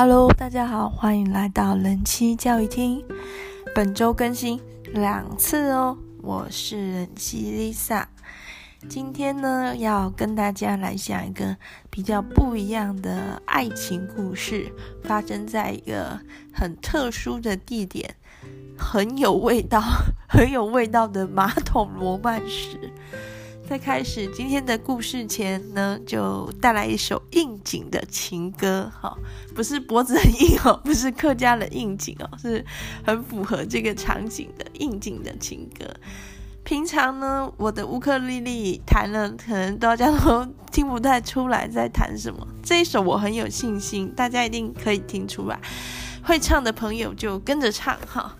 Hello，大家好，欢迎来到人妻教育厅。本周更新两次哦，我是人妻 Lisa。今天呢，要跟大家来讲一个比较不一样的爱情故事，发生在一个很特殊的地点，很有味道、很有味道的马桶罗曼史。在开始今天的故事前呢，就带来一首应景的情歌，哈，不是脖子很硬哦，不是客家的应景哦，是很符合这个场景的应景的情歌。平常呢，我的乌克丽丽弹了，可能大家都听不太出来在弹什么。这一首我很有信心，大家一定可以听出来。会唱的朋友就跟着唱，哈。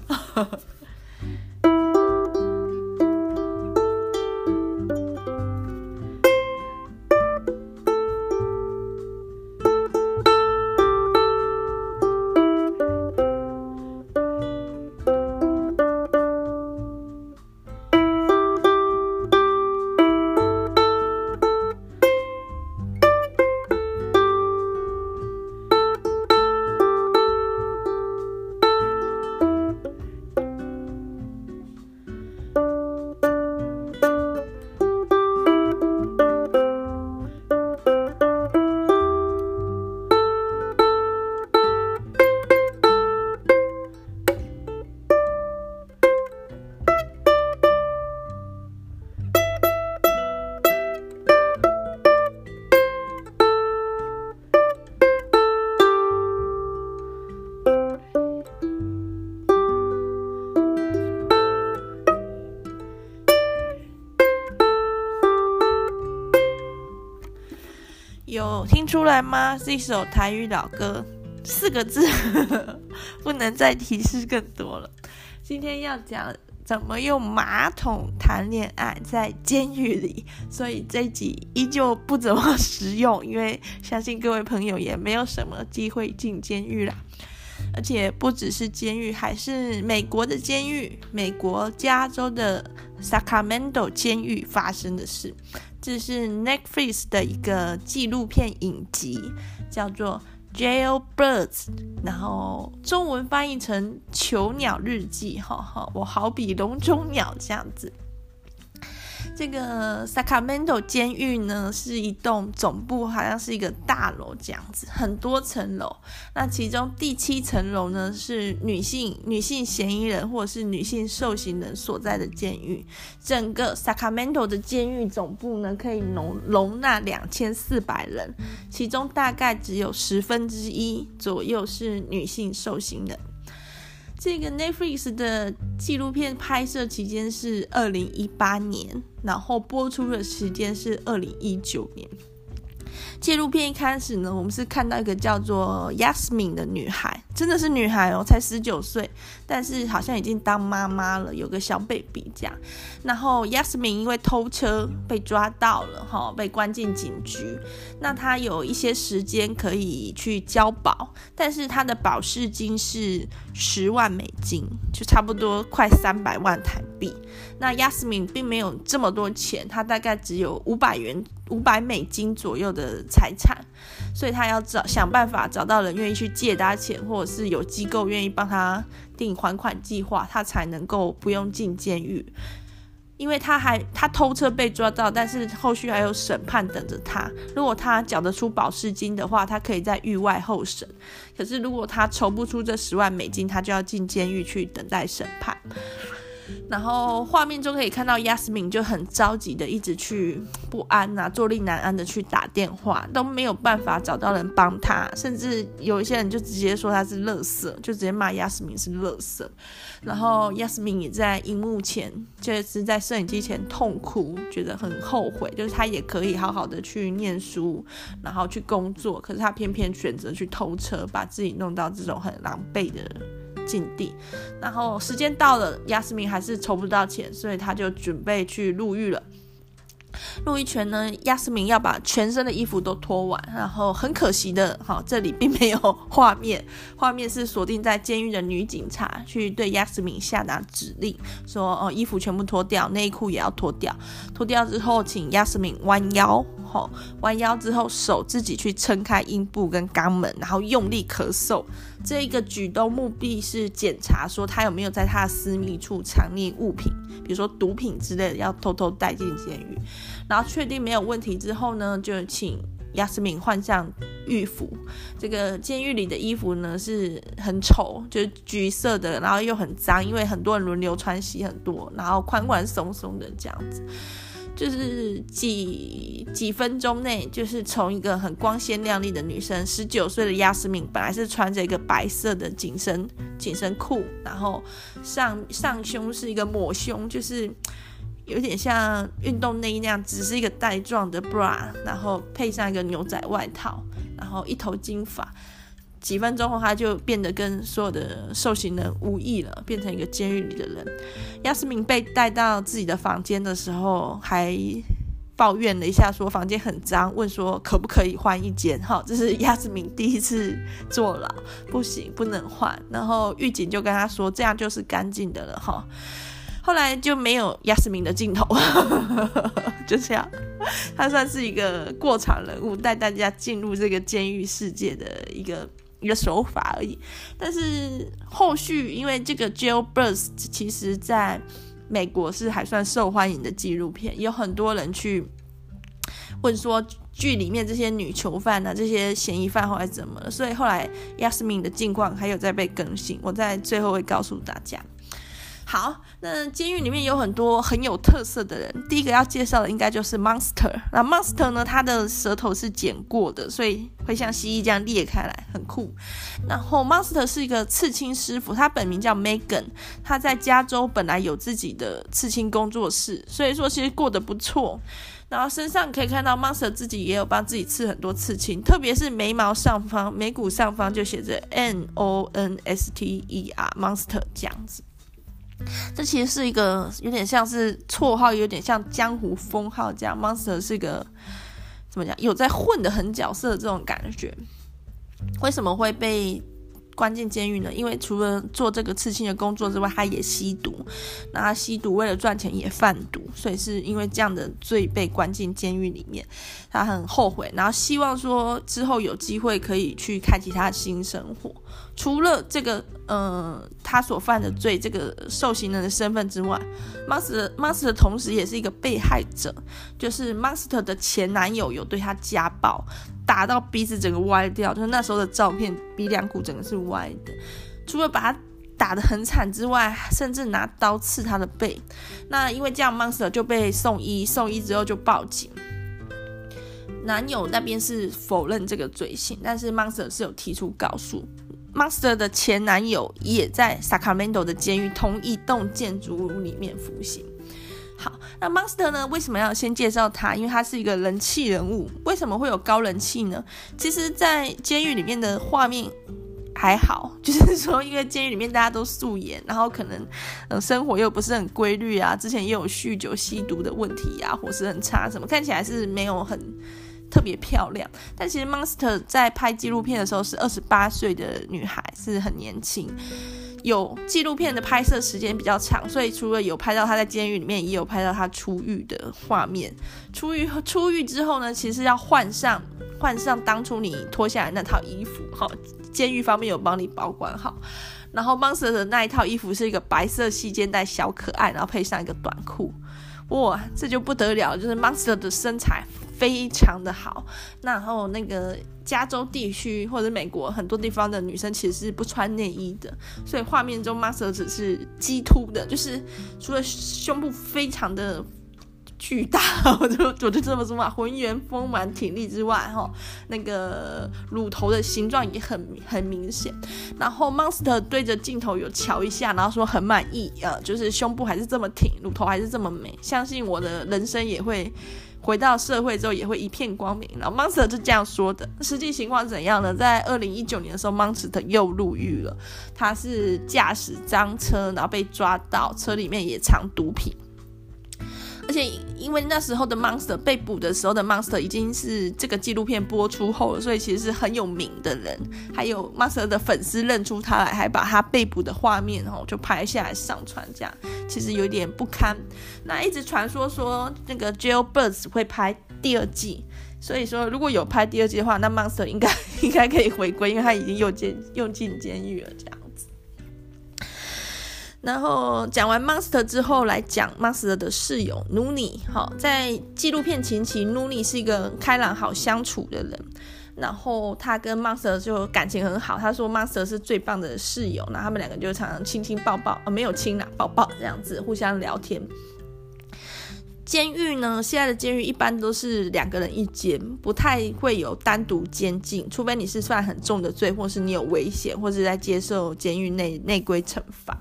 出来吗？是一首台语老歌，四个字，不能再提示更多了。今天要讲怎么用马桶谈恋爱在监狱里，所以这集依旧不怎么实用，因为相信各位朋友也没有什么机会进监狱啦。而且不只是监狱，还是美国的监狱，美国加州的 Sacramento 监狱发生的事。这是 Netflix 的一个纪录片影集，叫做《Jailbirds》，然后中文翻译成《囚鸟日记》。哈哈，我好比笼中鸟这样子。这个 Sacramento 监狱呢，是一栋总部，好像是一个大楼这样子，很多层楼。那其中第七层楼呢，是女性女性嫌疑人或者是女性受刑人所在的监狱。整个 Sacramento 的监狱总部呢，可以容容纳两千四百人，其中大概只有十分之一左右是女性受刑人。这个 Netflix 的纪录片拍摄期间是二零一八年，然后播出的时间是二零一九年。纪录片一开始呢，我们是看到一个叫做 Yasmin 的女孩，真的是女孩哦，才十九岁，但是好像已经当妈妈了，有个小 baby 这样。然后 Yasmin 因为偷车被抓到了，哈，被关进警局。那她有一些时间可以去交保，但是她的保释金是十万美金，就差不多快三百万台币。那 Yasmin 并没有这么多钱，她大概只有五百元。五百美金左右的财产，所以他要找想办法找到人愿意去借他钱，或者是有机构愿意帮他定还款计划，他才能够不用进监狱。因为他还他偷车被抓到，但是后续还有审判等着他。如果他缴得出保释金的话，他可以在狱外候审。可是如果他筹不出这十万美金，他就要进监狱去等待审判。然后画面中可以看到 Yasmin 就很着急的一直去不安呐、坐立难安的去打电话，都没有办法找到人帮他，甚至有一些人就直接说他是乐色，就直接骂 Yasmin 是乐色。然后 Yasmin 也在荧幕前，就是在摄影机前痛哭，觉得很后悔，就是他也可以好好的去念书，然后去工作，可是他偏偏选择去偷车，把自己弄到这种很狼狈的境地，然后时间到了，亚斯明还是筹不到钱，所以他就准备去入狱了。入狱前呢，亚斯明要把全身的衣服都脱完，然后很可惜的，哈，这里并没有画面，画面是锁定在监狱的女警察去对亚斯明下达指令，说哦，衣服全部脱掉，内裤也要脱掉，脱掉之后，请亚斯明弯腰，后，弯腰之后手自己去撑开阴部跟肛门，然后用力咳嗽。这一个举动目的是检查说他有没有在他的私密处藏匿物品，比如说毒品之类的，要偷偷带进监狱。然后确定没有问题之后呢，就请。亚斯敏换上狱服，这个监狱里的衣服呢是很丑，就是橘色的，然后又很脏，因为很多人轮流穿洗很多，然后宽宽松松的这样子，就是几几分钟内，就是从一个很光鲜亮丽的女生，十九岁的亚斯敏本来是穿着一个白色的紧身紧身裤，然后上上胸是一个抹胸，就是。有点像运动内衣那样，只是一个带状的 bra，然后配上一个牛仔外套，然后一头金发。几分钟后，他就变得跟所有的受刑人无异了，变成一个监狱里的人。亚斯明被带到自己的房间的时候，还抱怨了一下，说房间很脏，问说可不可以换一间？哈，这是亚斯明第一次坐牢，不行，不能换。然后狱警就跟他说，这样就是干净的了，哈。后来就没有亚斯敏的镜头，就这样，他算是一个过场人物，带大家进入这个监狱世界的一个一个手法而已。但是后续，因为这个《Jailbirds》其实在美国是还算受欢迎的纪录片，有很多人去问说剧里面这些女囚犯、啊，这些嫌疑犯后来怎么了？所以后来 Yasmin 的近况还有在被更新，我在最后会告诉大家。好，那监狱里面有很多很有特色的人。第一个要介绍的应该就是 Monster。那 Monster 呢，他的舌头是剪过的，所以会像蜥蜴这样裂开来，很酷。然后 Monster 是一个刺青师傅，他本名叫 Megan。他在加州本来有自己的刺青工作室，所以说其实过得不错。然后身上可以看到 Monster 自己也有帮自己刺很多刺青，特别是眉毛上方、眉骨上方就写着 N O N S T E R，Monster 这样子。这其实是一个有点像是绰号，有点像江湖封号这样。Monster 是一个怎么讲？有在混的很角色的这种感觉。为什么会被关进监狱呢？因为除了做这个刺青的工作之外，他也吸毒。那他吸毒为了赚钱也贩毒，所以是因为这样的罪被关进监狱里面。他很后悔，然后希望说之后有机会可以去开启他的新生活。除了这个，嗯、呃，他所犯的罪，这个受刑人的身份之外，Monster Monster 同时也是一个被害者，就是 Monster 的前男友有对他家暴，打到鼻子整个歪掉，就是那时候的照片，鼻梁骨整个是歪的。除了把他打得很惨之外，甚至拿刀刺他的背。那因为这样，Monster 就被送医，送医之后就报警。男友那边是否认这个罪行，但是 Monster 是有提出告诉。Monster 的前男友也在 Sacramento 的监狱同一栋建筑物里面服刑。好，那 Monster 呢？为什么要先介绍他？因为他是一个人气人物。为什么会有高人气呢？其实，在监狱里面的画面还好，就是说，因为监狱里面大家都素颜，然后可能呃生活又不是很规律啊，之前也有酗酒吸毒的问题啊，伙食很差什么，看起来是没有很。特别漂亮，但其实 Monster 在拍纪录片的时候是二十八岁的女孩，是很年轻。有纪录片的拍摄时间比较长，所以除了有拍到她在监狱里面，也有拍到她出狱的画面。出狱出狱之后呢，其实要换上换上当初你脱下来那套衣服，好，监狱方面有帮你保管好。然后 Monster 的那一套衣服是一个白色细肩带小可爱，然后配上一个短裤。哇，这就不得了，就是 Monster 的身材非常的好。然后那个加州地区或者美国很多地方的女生其实是不穿内衣的，所以画面中 Monster 只是激凸的，就是除了胸部非常的。巨大，我就我就这么说嘛，浑圆丰满、挺立之外，哈，那个乳头的形状也很很明显。然后 Monster 对着镜头有瞧一下，然后说很满意呃，就是胸部还是这么挺，乳头还是这么美，相信我的人生也会回到社会之后也会一片光明。然后 Monster 就这样说的，实际情况怎样呢？在二零一九年的时候，Monster 又入狱了，他是驾驶赃车，然后被抓到，车里面也藏毒品。而且因为那时候的 Monster 被捕的时候的 Monster 已经是这个纪录片播出后了，所以其实是很有名的人。还有 Monster 的粉丝认出他来，还把他被捕的画面哦就拍下来上传，这样其实有点不堪。那一直传说说那个 Jailbirds 会拍第二季。所以说，如果有拍第二季的话，那 Monster 应该 应该可以回归，因为他已经又进又进监狱了，这样。然后讲完 Monster 之后，来讲 Monster 的室友 Noonie。好，在纪录片前期，Noonie 是一个开朗、好相处的人。然后他跟 Monster 就感情很好，他说 Monster 是最棒的室友，然后他们两个就常常亲亲抱抱，啊，没有亲啦，抱抱这样子互相聊天。监狱呢，现在的监狱一般都是两个人一间，不太会有单独监禁，除非你是犯很重的罪，或是你有危险，或是在接受监狱内内规惩罚。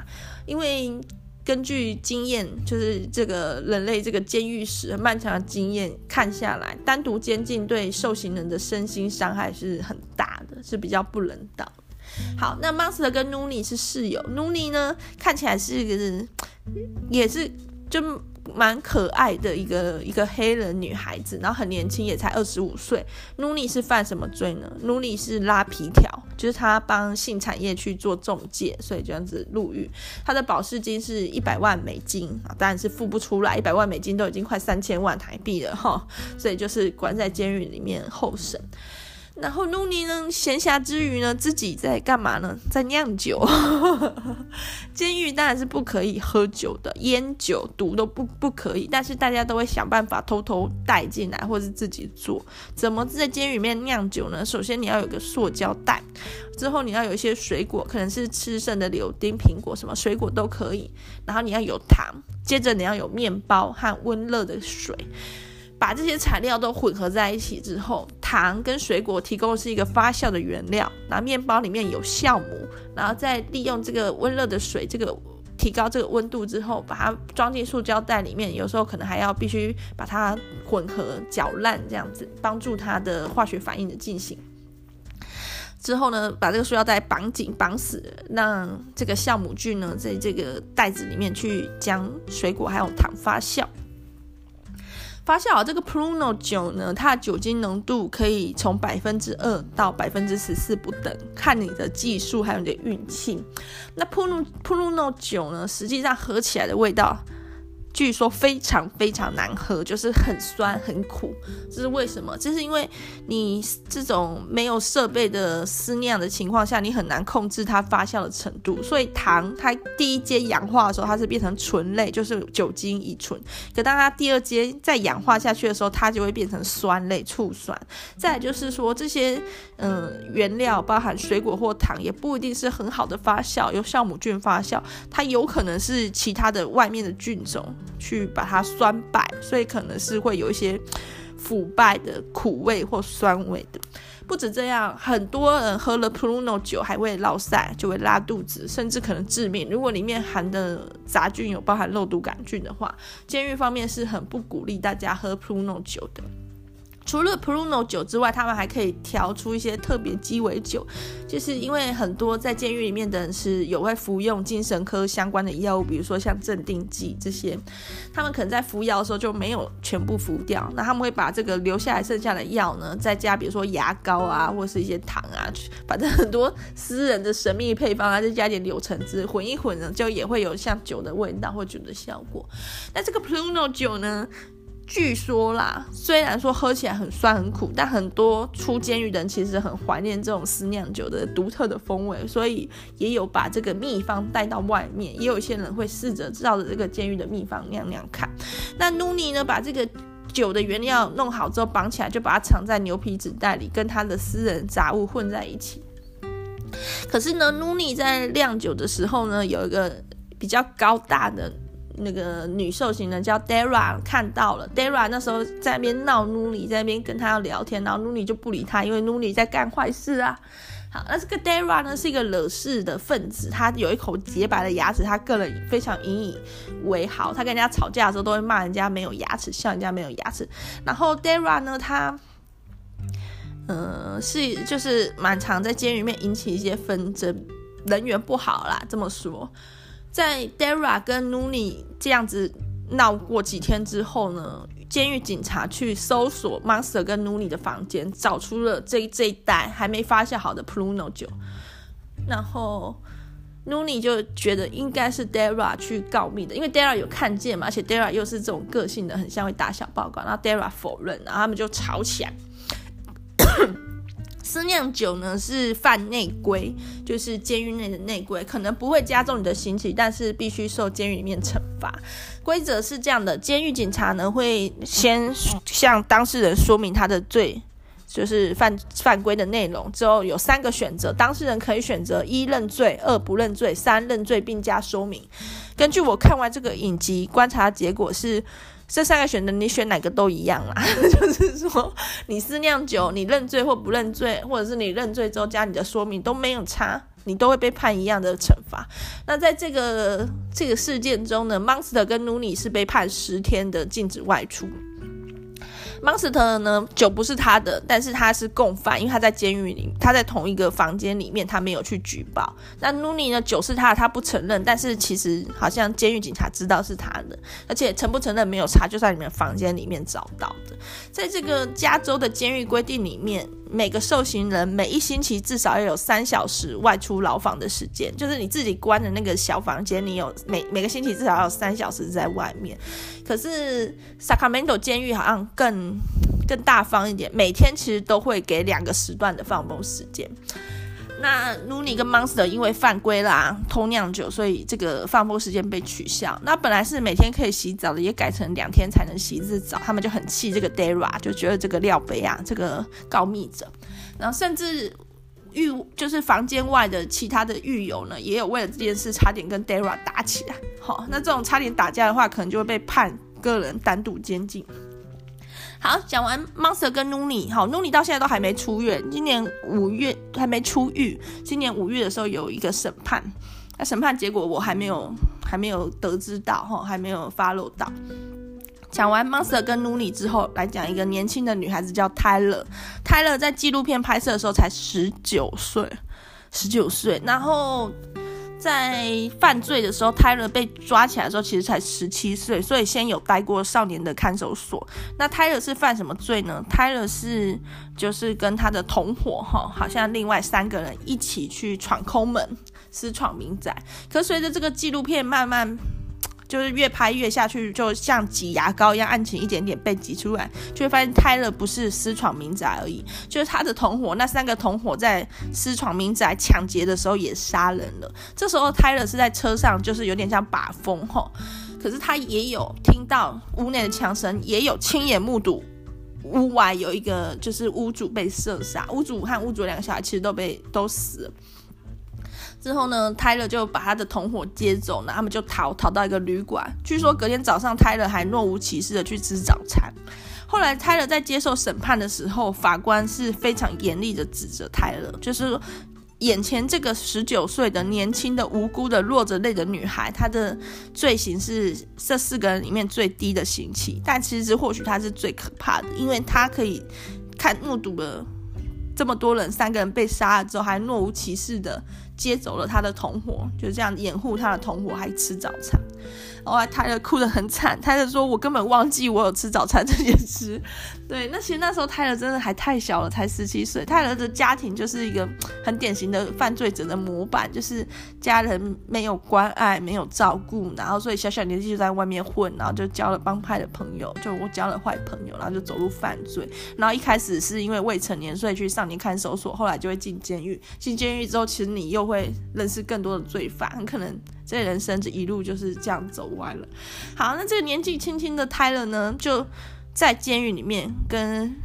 因为根据经验，就是这个人类这个监狱史很漫长的经验看下来，单独监禁对受刑人的身心伤害是很大的，是比较不人道。好，那 Monster 跟 Noonie 是室友，Noonie 呢看起来是一个，也是就。蛮可爱的一个一个黑人女孩子，然后很年轻，也才二十五岁。noni 是犯什么罪呢 noni 是拉皮条，就是他帮性产业去做中介，所以这样子入狱。他的保释金是一百万美金啊，当然是付不出来，一百万美金都已经快三千万台币了哈，所以就是关在监狱里面候审。然后 Noonie 呢，闲暇之余呢，自己在干嘛呢？在酿酒。监狱当然是不可以喝酒的，烟酒毒都不不可以。但是大家都会想办法偷偷带进来，或是自己做。怎么在监狱里面酿酒呢？首先你要有个塑胶袋，之后你要有一些水果，可能是吃剩的柳丁、苹果，什么水果都可以。然后你要有糖，接着你要有面包和温热的水。把这些材料都混合在一起之后，糖跟水果提供的是一个发酵的原料，那面包里面有酵母，然后再利用这个温热的水，这个提高这个温度之后，把它装进塑胶袋里面，有时候可能还要必须把它混合搅烂，这样子帮助它的化学反应的进行。之后呢，把这个塑料袋绑紧绑死，让这个酵母菌呢在这个袋子里面去将水果还有糖发酵。发现啊这个 Pruno 酒呢，它的酒精浓度可以从百分之二到百分之十四不等，看你的技术还有你的运气。那 Pruno Pruno 酒呢，实际上喝起来的味道。据说非常非常难喝，就是很酸很苦，这是为什么？这是因为你这种没有设备的私酿的情况下，你很难控制它发酵的程度。所以糖它第一阶氧化的时候，它是变成醇类，就是酒精乙醇。可当它第二阶再氧化下去的时候，它就会变成酸类，醋酸。再就是说这些嗯原料，包含水果或糖，也不一定是很好的发酵，由酵母菌发酵，它有可能是其他的外面的菌种。去把它酸败，所以可能是会有一些腐败的苦味或酸味的。不止这样，很多人喝了 Pruno 酒还会落晒，就会拉肚子，甚至可能致命。如果里面含的杂菌有包含肉毒杆菌的话，监狱方面是很不鼓励大家喝 Pruno 酒的。除了 Pruno 酒之外，他们还可以调出一些特别鸡尾酒，就是因为很多在监狱里面的人是有会服用精神科相关的药物，比如说像镇定剂这些，他们可能在服药的时候就没有全部服掉，那他们会把这个留下来剩下的药呢，再加比如说牙膏啊，或是一些糖啊，反正很多私人的神秘配方啊，再加点柳橙汁混一混呢，就也会有像酒的味道或酒的效果。那这个 Pruno 酒呢？据说啦，虽然说喝起来很酸很苦，但很多出监狱的人其实很怀念这种私酿酒的独特的风味，所以也有把这个秘方带到外面。也有一些人会试着照着这个监狱的秘方酿酿看。那 noni 呢，把这个酒的原料弄好之后绑起来，就把它藏在牛皮纸袋里，跟他的私人杂物混在一起。可是呢 noni 在酿酒的时候呢，有一个比较高大的。那个女受刑人叫 Dara 看到了，Dara 那时候在那边闹 Noonie，在那边跟他聊天，然后 Noonie 就不理他，因为 Noonie 在干坏事啊。好，那这个 Dara 呢是一个惹事的分子，他有一口洁白的牙齿，他个人非常引以为豪。他跟人家吵架的时候都会骂人家没有牙齿，笑人家没有牙齿。然后 Dara 呢，他嗯、是就是蛮常在监狱里面引起一些纷争，人缘不好啦，这么说。在 Dara 跟 Noonie 这样子闹过几天之后呢，监狱警察去搜索 Monster 跟 Noonie 的房间，找出了这这一袋还没发酵好的 Pruno 酒。然后 Noonie 就觉得应该是 Dara 去告密的，因为 Dara 有看见嘛，而且 Dara 又是这种个性的，很像会打小报告，然后 Dara 否认，然后他们就吵起来。酿酒呢是犯内规，就是监狱内的内规，可能不会加重你的刑期，但是必须受监狱里面惩罚。规则是这样的：监狱警察呢会先向当事人说明他的罪，就是犯犯规的内容，之后有三个选择，当事人可以选择一认罪、二不认罪、三认罪并加说明。根据我看完这个影集观察结果是。这三个选择，你选哪个都一样啦。就是说，你是酿酒，你认罪或不认罪，或者是你认罪之后加你的说明都没有差，你都会被判一样的惩罚。那在这个这个事件中呢，Monster 跟 Noonie 是被判十天的禁止外出。Monster 呢，酒不是他的，但是他是共犯，因为他在监狱里，他在同一个房间里面，他没有去举报。那 Nuni 呢，酒是他的，他不承认，但是其实好像监狱警察知道是他的，而且承不承认没有查，就在你们房间里面找到的。在这个加州的监狱规定里面。每个受刑人每一星期至少要有三小时外出牢房的时间，就是你自己关的那个小房间，你有每每个星期至少要有三小时在外面。可是 Sacramento 监狱好像更更大方一点，每天其实都会给两个时段的放风时间。那 Noonie 跟 Monster 因为犯规啦，偷酿酒，所以这个放风时间被取消。那本来是每天可以洗澡的，也改成两天才能洗一次澡。他们就很气这个 Dara，就觉得这个廖杯啊，这个告密者。然后甚至狱就是房间外的其他的狱友呢，也有为了这件事差点跟 Dara 打起来。好，那这种差点打架的话，可能就会被判个人单独监禁。好，讲完 Monster 跟 Noonie，好，Noonie 到现在都还没出院，今年五月还没出狱，今年五月的时候有一个审判，那审判结果我还没有还没有得知到，哈，还没有发露到。讲完 Monster 跟 Noonie 之后，来讲一个年轻的女孩子叫 Tyler，Tyler 在纪录片拍摄的时候才十九岁，十九岁，然后。在犯罪的时候，泰勒被抓起来的时候，其实才十七岁，所以先有待过少年的看守所。那泰勒是犯什么罪呢？泰勒是就是跟他的同伙哈，好像另外三个人一起去闯空门，私闯民宅。可随着这个纪录片慢慢。就是越拍越下去，就像挤牙膏一样，案情一点点被挤出来，就会发现泰勒不是私闯民宅而已，就是他的同伙，那三个同伙在私闯民宅抢劫的时候也杀人了。这时候泰勒是在车上，就是有点像把风吼，可是他也有听到屋内的枪声，也有亲眼目睹屋外有一个就是屋主被射杀，屋主和屋主两个小孩其实都被都死了。之后呢，泰勒就把他的同伙接走，那他们就逃逃到一个旅馆。据说隔天早上，泰勒还若无其事的去吃早餐。后来泰勒在接受审判的时候，法官是非常严厉的指责泰勒，就是眼前这个十九岁的年轻的无辜的落着泪的女孩，她的罪行是这四个人里面最低的刑期，但其实或许她是最可怕的，因为她可以看目睹了这么多人，三个人被杀了之后，还若无其事的。接走了他的同伙，就这样掩护他的同伙还吃早餐。后来泰勒哭得很惨，他就说：“我根本忘记我有吃早餐这件事。”对，那其实那时候泰勒真的还太小了，才十七岁。泰勒的家庭就是一个很典型的犯罪者的模板，就是家人没有关爱，没有照顾，然后所以小小年纪就在外面混，然后就交了帮派的朋友，就我交了坏朋友，然后就走入犯罪。然后一开始是因为未成年，所以去少年看守所，后来就会进监狱。进监狱之后，其实你又会认识更多的罪犯，很可能。这人生这一路就是这样走歪了。好，那这个年纪轻轻的泰勒呢，就在监狱里面跟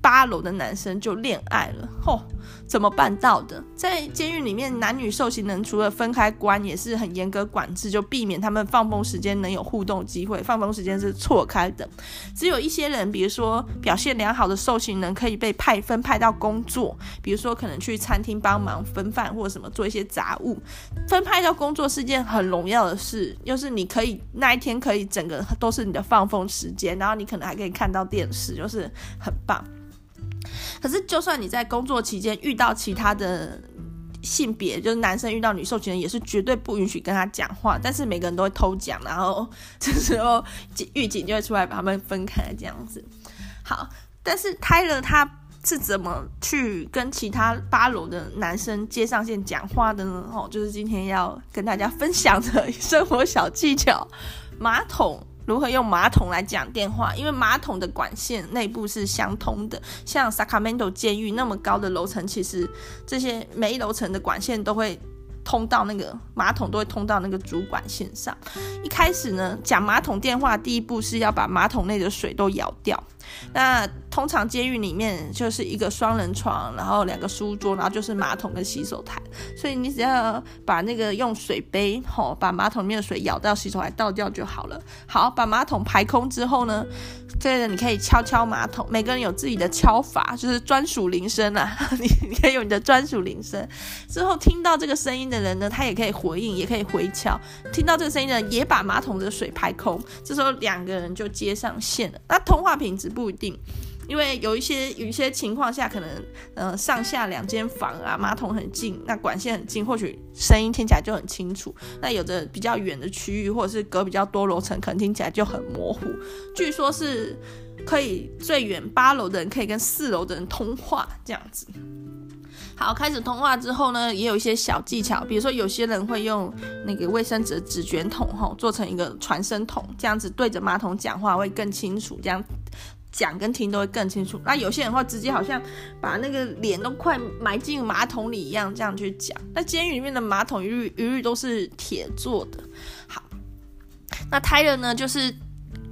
八楼的男生就恋爱了。吼！怎么办到的？在监狱里面，男女受刑人除了分开关，也是很严格管制，就避免他们放风时间能有互动机会。放风时间是错开的，只有一些人，比如说表现良好的受刑人，可以被派分派到工作，比如说可能去餐厅帮忙分饭或者什么做一些杂物。分派到工作是件很荣耀的事，就是你可以那一天可以整个都是你的放风时间，然后你可能还可以看到电视，就是很棒。可是，就算你在工作期间遇到其他的性别，就是男生遇到女受刑人，也是绝对不允许跟他讲话。但是每个人都会偷讲，然后这时候狱警就会出来把他们分开这样子。好，但是泰勒他是怎么去跟其他八楼的男生接上线讲话的呢？哦，就是今天要跟大家分享的生活小技巧，马桶。如何用马桶来讲电话？因为马桶的管线内部是相通的，像 Sacramento 监狱那么高的楼层，其实这些每一楼层的管线都会通到那个马桶，都会通到那个主管线上。一开始呢，讲马桶电话，第一步是要把马桶内的水都舀掉。那通常监狱里面就是一个双人床，然后两个书桌，然后就是马桶跟洗手台。所以你只要把那个用水杯吼，把马桶里面的水舀到洗手台倒掉就好了。好，把马桶排空之后呢，这个你可以敲敲马桶，每个人有自己的敲法，就是专属铃声啊。你你可以用你的专属铃声。之后听到这个声音的人呢，他也可以回应，也可以回敲。听到这个声音的人也把马桶的水排空，这时候两个人就接上线了。那通话品质不。不一定，因为有一些有一些情况下，可能呃上下两间房啊，马桶很近，那管线很近，或许声音听起来就很清楚。那有的比较远的区域，或者是隔比较多楼层，可能听起来就很模糊。据说是可以最远八楼的人可以跟四楼的人通话，这样子。好，开始通话之后呢，也有一些小技巧，比如说有些人会用那个卫生纸纸卷筒吼，做成一个传声筒，这样子对着马桶讲话会更清楚，这样。讲跟听都会更清楚。那有些人会直接好像把那个脸都快埋进马桶里一样，这样去讲。那监狱里面的马桶一律一律都是铁做的。好，那胎人呢，就是。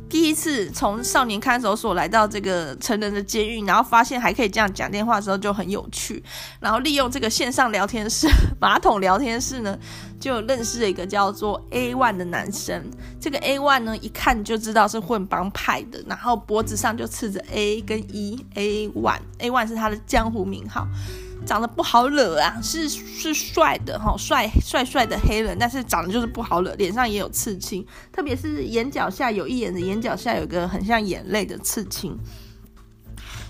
第一次从少年看守所来到这个成人的监狱，然后发现还可以这样讲电话的时候就很有趣，然后利用这个线上聊天室、马桶聊天室呢，就认识了一个叫做 A One 的男生。这个 A One 呢，一看就知道是混帮派的，然后脖子上就刺着 A 跟 E，A One，A One 是他的江湖名号。长得不好惹啊，是是帅的哈，帅帅帅的黑人，但是长得就是不好惹，脸上也有刺青，特别是眼角下有一眼的眼角下有个很像眼泪的刺青。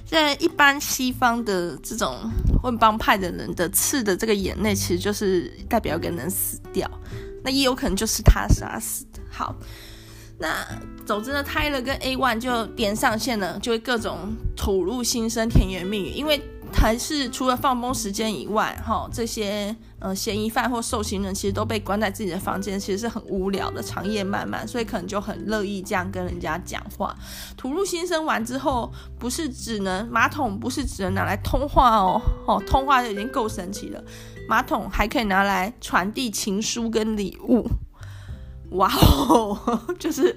在一般西方的这种混帮派的人的刺的这个眼泪，其实就是代表一个人死掉，那也有可能就是他杀死的。好，那总之呢，Tyler 跟 A One 就连上线了，就会各种吐露心声、甜言蜜语，因为。还是除了放风时间以外，哈，这些呃嫌疑犯或受刑人其实都被关在自己的房间，其实是很无聊的，长夜漫漫，所以可能就很乐意这样跟人家讲话，吐露心声完之后，不是只能马桶，不是只能拿来通话哦，哦，通话就已经够神奇了，马桶还可以拿来传递情书跟礼物。哇哦，就是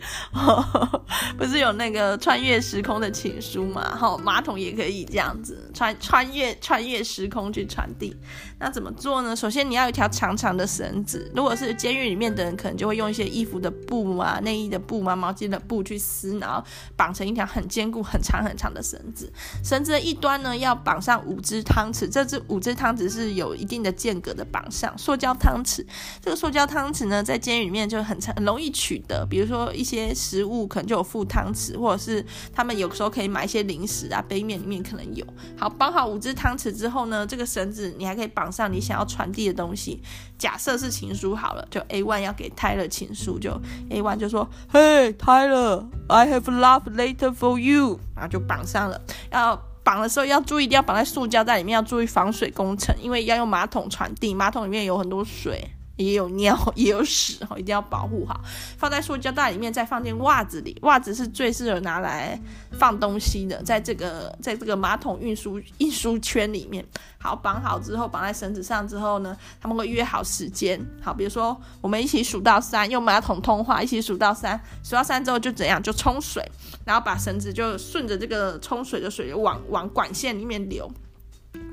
不是有那个穿越时空的情书嘛？哈，马桶也可以这样子穿穿越穿越时空去传递。那怎么做呢？首先你要有一条长长的绳子。如果是监狱里面的人，可能就会用一些衣服的布啊、内衣的布啊、毛巾的布去撕，然后绑成一条很坚固、很长很长的绳子。绳子的一端呢，要绑上五只汤匙。这只五只汤匙是有一定的间隔的绑上。塑胶汤匙，这个塑胶汤匙呢，在监狱里面就很。很容易取得，比如说一些食物可能就有附汤匙，或者是他们有时候可以买一些零食啊，杯面里面可能有。好，绑好五只汤匙之后呢，这个绳子你还可以绑上你想要传递的东西。假设是情书好了，就 A one 要给 Tyler 情书，就 A one 就说：“Hey Tyler，I have love letter for you。”然后就绑上了。要绑的时候要注意，一定要绑在塑胶袋里面，要注意防水工程，因为要用马桶传递，马桶里面有很多水。也有尿，也有屎哦，一定要保护好。放在塑胶袋里面，再放进袜子里。袜子是最适合拿来放东西的，在这个在这个马桶运输运输圈里面。好，绑好之后，绑在绳子上之后呢，他们会约好时间。好，比如说我们一起数到三，用马桶通话，一起数到三，数到三之后就怎样，就冲水，然后把绳子就顺着这个冲水的水往往管线里面流。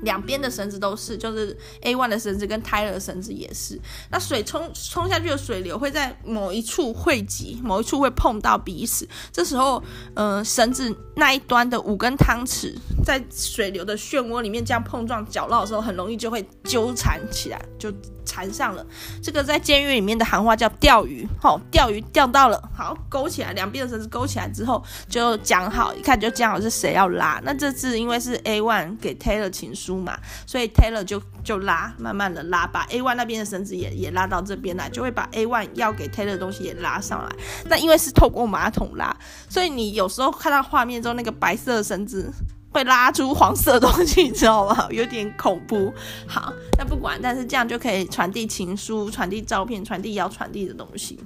两边的绳子都是，就是 A one 的绳子跟 Tyler 的绳子也是。那水冲冲下去的水流会在某一处汇集，某一处会碰到彼此。这时候，呃，绳子那一端的五根汤匙在水流的漩涡里面这样碰撞搅绕的时候，很容易就会纠缠起来，就。缠上了，这个在监狱里面的行话叫钓鱼，好，钓鱼钓到了，好，勾起来，两边的绳子勾起来之后就讲好，一看就讲好是谁要拉。那这次因为是 A one 给 Taylor 情书嘛，所以 Taylor 就就拉，慢慢的拉，把 A one 那边的绳子也也拉到这边来，就会把 A one 要给 Taylor 的东西也拉上来。那因为是透过马桶拉，所以你有时候看到画面中那个白色的绳子。会拉出黄色东西，你知道吗？有点恐怖。好，那不管，但是这样就可以传递情书、传递照片、传递要传递的东西。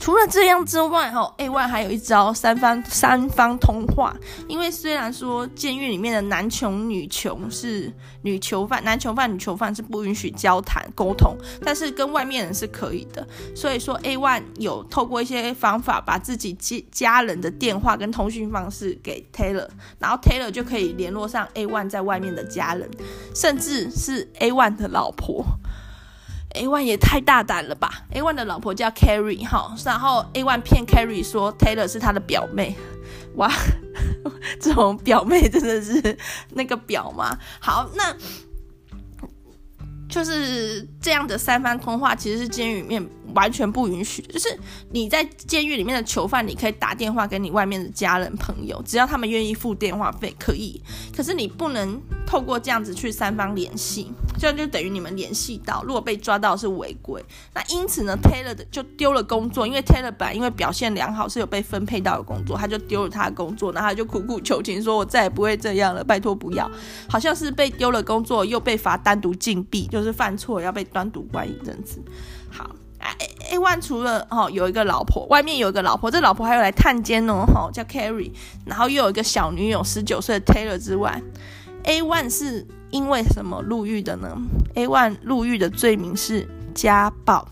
除了这样之外，哈，A one 还有一招三方三方通话。因为虽然说监狱里面的男囚女囚是女囚犯，男囚犯女囚犯是不允许交谈沟通，但是跟外面人是可以的。所以说，A one 有透过一些方法，把自己家家人的电话跟通讯方式给 Taylor，然后 Taylor 就可以联络上 A one 在外面的家人，甚至是 A one 的老婆。A One 也太大胆了吧！A One 的老婆叫 Carrie 哈，然后 A One 骗 Carrie 说 Taylor 是他的表妹，哇，这种表妹真的是那个表吗？好，那就是这样的三方通话，其实是监狱里面完全不允许。就是你在监狱里面的囚犯，你可以打电话给你外面的家人朋友，只要他们愿意付电话费，可以。可是你不能透过这样子去三方联系。这样就等于你们联系到，如果被抓到是违规。那因此呢，Taylor 的就丢了工作，因为 Taylor 本来因为表现良好是有被分配到的工作，他就丢了他的工作，然后他就苦苦求情说：“我再也不会这样了，拜托不要。”好像是被丢了工作，又被罚单独禁闭，就就是犯错要被单独关一阵子。好，A A1 除了哦有一个老婆，外面有一个老婆，这老婆还有来探监哦，哈叫 Carrie，然后又有一个小女友十九岁的 Taylor 之外，A1 是。因为什么入狱的呢？A1 入狱的罪名是家暴。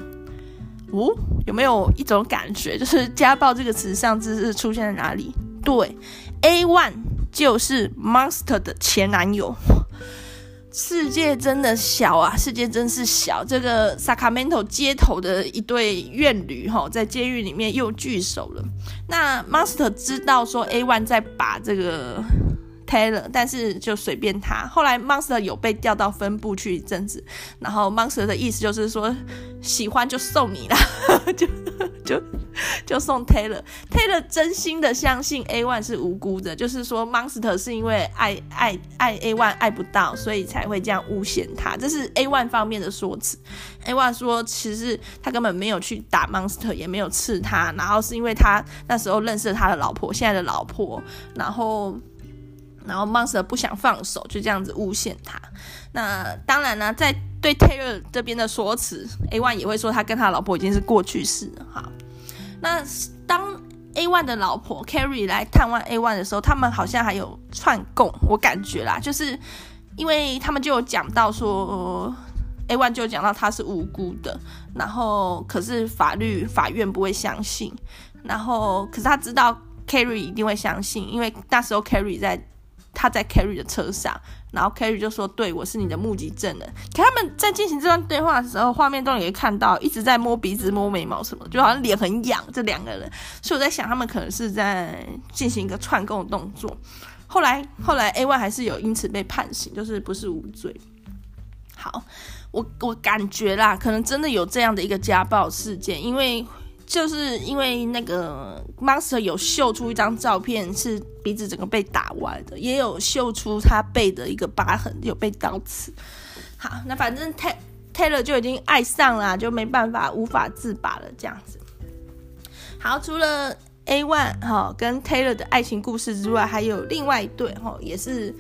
哦，有没有一种感觉，就是家暴这个词上次是出现在哪里？对，A1 就是 Monster 的前男友。世界真的小啊，世界真是小。这个 Sacramento 街头的一对怨侣哈，在监狱里面又聚首了。那 Monster 知道说 A one 在把这个。Taylor，但是就随便他。后来 Monster 有被调到分部去一阵子，然后 Monster 的意思就是说，喜欢就送你啦，就就就送 Taylor。Taylor 真心的相信 A1 是无辜的，就是说 Monster 是因为爱爱爱 A1 爱不到，所以才会这样诬陷他。这是 A1 方面的说辞。A1 说，其实他根本没有去打 Monster，也没有刺他，然后是因为他那时候认识了他的老婆，现在的老婆，然后。然后 Monster 不想放手，就这样子诬陷他。那当然呢，在对 Taylor 这边的说辞，A1 也会说他跟他老婆已经是过去式了。哈，那当 A One 的老婆 Carrie 来探望 A One 的时候，他们好像还有串供，我感觉啦，就是因为他们就有讲到说，A One 就讲到他是无辜的，然后可是法律法院不会相信，然后可是他知道 Carrie 一定会相信，因为那时候 Carrie 在。他在 Carrie 的车上，然后 Carrie 就说：“对，我是你的目击证人。”可他们在进行这段对话的时候，画面中也会看到一直在摸鼻子、摸眉毛什么，就好像脸很痒。这两个人，所以我在想，他们可能是在进行一个串供的动作。后来，后来 A1 还是有因此被判刑，就是不是无罪。好，我我感觉啦，可能真的有这样的一个家暴事件，因为。就是因为那个 Monster 有秀出一张照片，是鼻子整个被打歪的，也有秀出他背的一个疤痕，有被刀刺。好，那反正 Taylor 就已经爱上了，就没办法，无法自拔了，这样子。好，除了 A1 哈跟 Taylor 的爱情故事之外，还有另外一对哈，也是。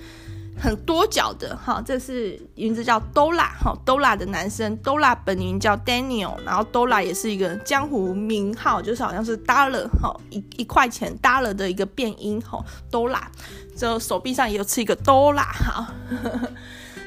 很多角的哈，这是名字叫 Dola 哈，Dola 的男生，Dola 本名叫 Daniel，然后 Dola 也是一个江湖名号，就是好像是 Dollar 哈，一一块钱 Dollar 的一个变音哈，Dola，就手臂上也有刺一个 Dola 哈。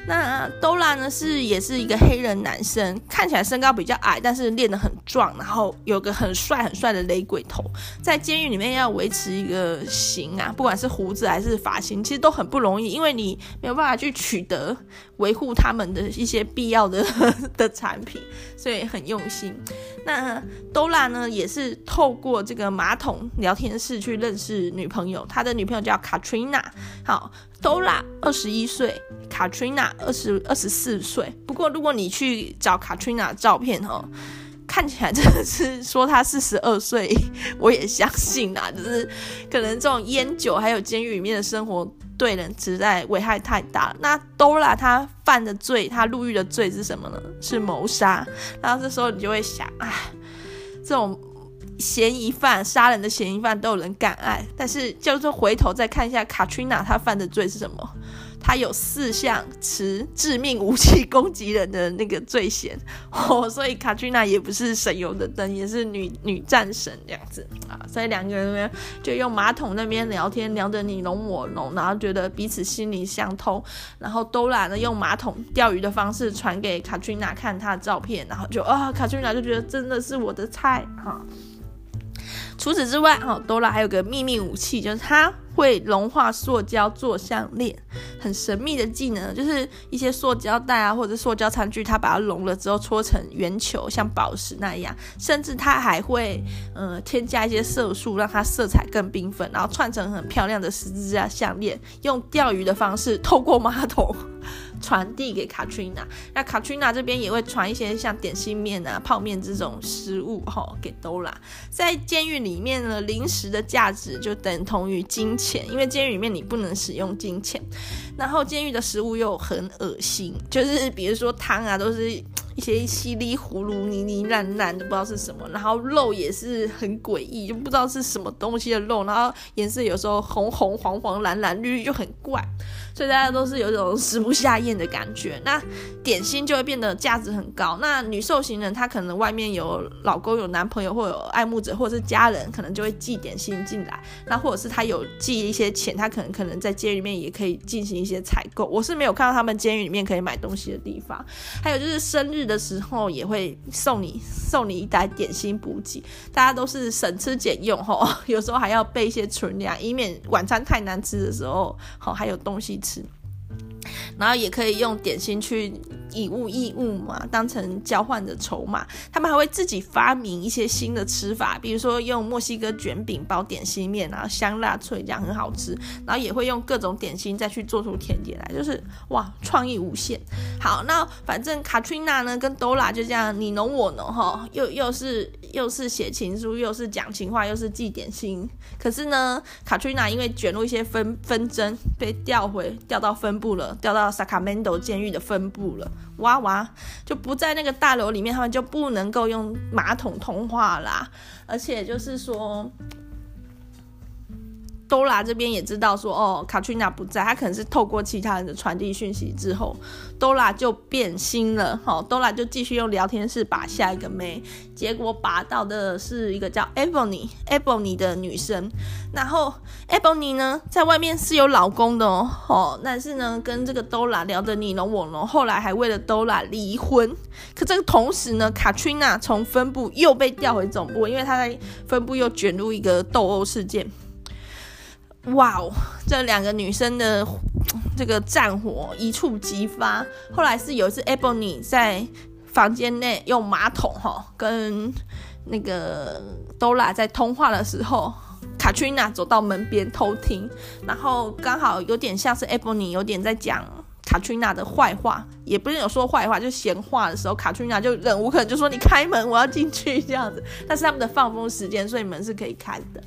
那 Dola 呢是也是一个黑人男生，看起来身高比较矮，但是练得很壮，然后有个很帅很帅的雷鬼头。在监狱里面要维持一个型啊，不管是胡子还是发型，其实都很不容易，因为你没有办法去取得维护他们的一些必要的 的产品，所以很用心。那 Dola 呢也是透过这个马桶聊天室去认识女朋友，他的女朋友叫 Katrina。好。Dola 二十一岁，Katrina 二十二十四岁。不过如果你去找 Katrina 照片哦，看起来真的是说她四十二岁，我也相信啦。就是可能这种烟酒还有监狱里面的生活对人实在危害太大了。那 Dola 她犯的罪，她入狱的罪是什么呢？是谋杀。然后这时候你就会想，哎，这种。嫌疑犯杀人的嫌疑犯都有人敢爱，但是就是回头再看一下 Katrina 她犯的罪是什么？她有四项持致命武器攻击人的那个罪嫌哦，所以 Katrina 也不是省油的灯，也是女女战神这样子啊。所以两个人呢就用马桶那边聊天，聊得你侬我侬，然后觉得彼此心灵相通。然后都懒得用马桶钓鱼的方式传给 Katrina 看她的照片，然后就啊 Katrina 就觉得真的是我的菜哈。除此之外，哦，Dora 还有个秘密武器，就是它会融化塑胶做项链，很神秘的技能，就是一些塑胶袋啊或者塑胶餐具，它把它融了之后搓成圆球，像宝石那样，甚至它还会呃添加一些色素，让它色彩更缤纷，然后串成很漂亮的十字架项链，用钓鱼的方式透过马桶。传递给 Katrina，那 Katrina 这边也会传一些像点心面啊、泡面这种食物哈给 Dora。在监狱里面呢，零食的价值就等同于金钱，因为监狱里面你不能使用金钱。然后监狱的食物又很恶心，就是比如说汤啊，都是一些稀里糊涂、泥泥烂烂的，不知道是什么。然后肉也是很诡异，就不知道是什么东西的肉，然后颜色有时候红红、黄黄、蓝蓝、绿绿，就很怪。所以大家都是有一种食不下咽的感觉，那点心就会变得价值很高。那女受刑人她可能外面有老公、有男朋友，或有爱慕者，或者是家人，可能就会寄点心进来。那或者是她有寄一些钱，她可能可能在监狱里面也可以进行一些采购。我是没有看到他们监狱里面可以买东西的地方。还有就是生日的时候也会送你送你一袋点心补给，大家都是省吃俭用吼，有时候还要备一些存粮，以免晚餐太难吃的时候，好还有东西。吃，然后也可以用点心去以物易物嘛，当成交换的筹码。他们还会自己发明一些新的吃法，比如说用墨西哥卷饼包点心面，然后香辣脆这样很好吃。然后也会用各种点心再去做出甜点来，就是哇，创意无限。好，那反正 Katrina 呢跟 Dora 就这样你侬我侬哈，又又是又是写情书，又是讲情话，又是寄点心。可是呢，Katrina 因为卷入一些纷纷争，被调回调到分部了，调到 Sacramento 监狱的分部了。娃娃，就不在那个大楼里面，他们就不能够用马桶通话啦。而且就是说，Dora 这边也知道说，哦，Katrina 不在，他可能是透过其他人的传递讯息之后，Dora 就变心了。好，哦，Dora 就继续用聊天室把下一个妹，结果把到的是一个叫 Ebony，Ebony 的女生。然后 Ebony 呢，在外面是有老公的哦，哦，但是呢，跟这个 Dora 聊得你侬我侬，后来还为了 Dora 离婚。可这个同时呢，Katrina 从分部又被调回总部，因为她在分部又卷入一个斗殴事件。哇哦，这两个女生的这个战火一触即发。后来是有一次 Ebony 在房间内用马桶哈、哦、跟那个 Dora 在通话的时候。卡翠娜走到门边偷听，然后刚好有点像是 Ebony 有点在讲卡翠娜的坏话，也不是有说坏话，就闲话的时候，卡翠娜就忍无可忍，就说：“你开门，我要进去。”这样子，但是他们的放风时间，所以门是可以开的。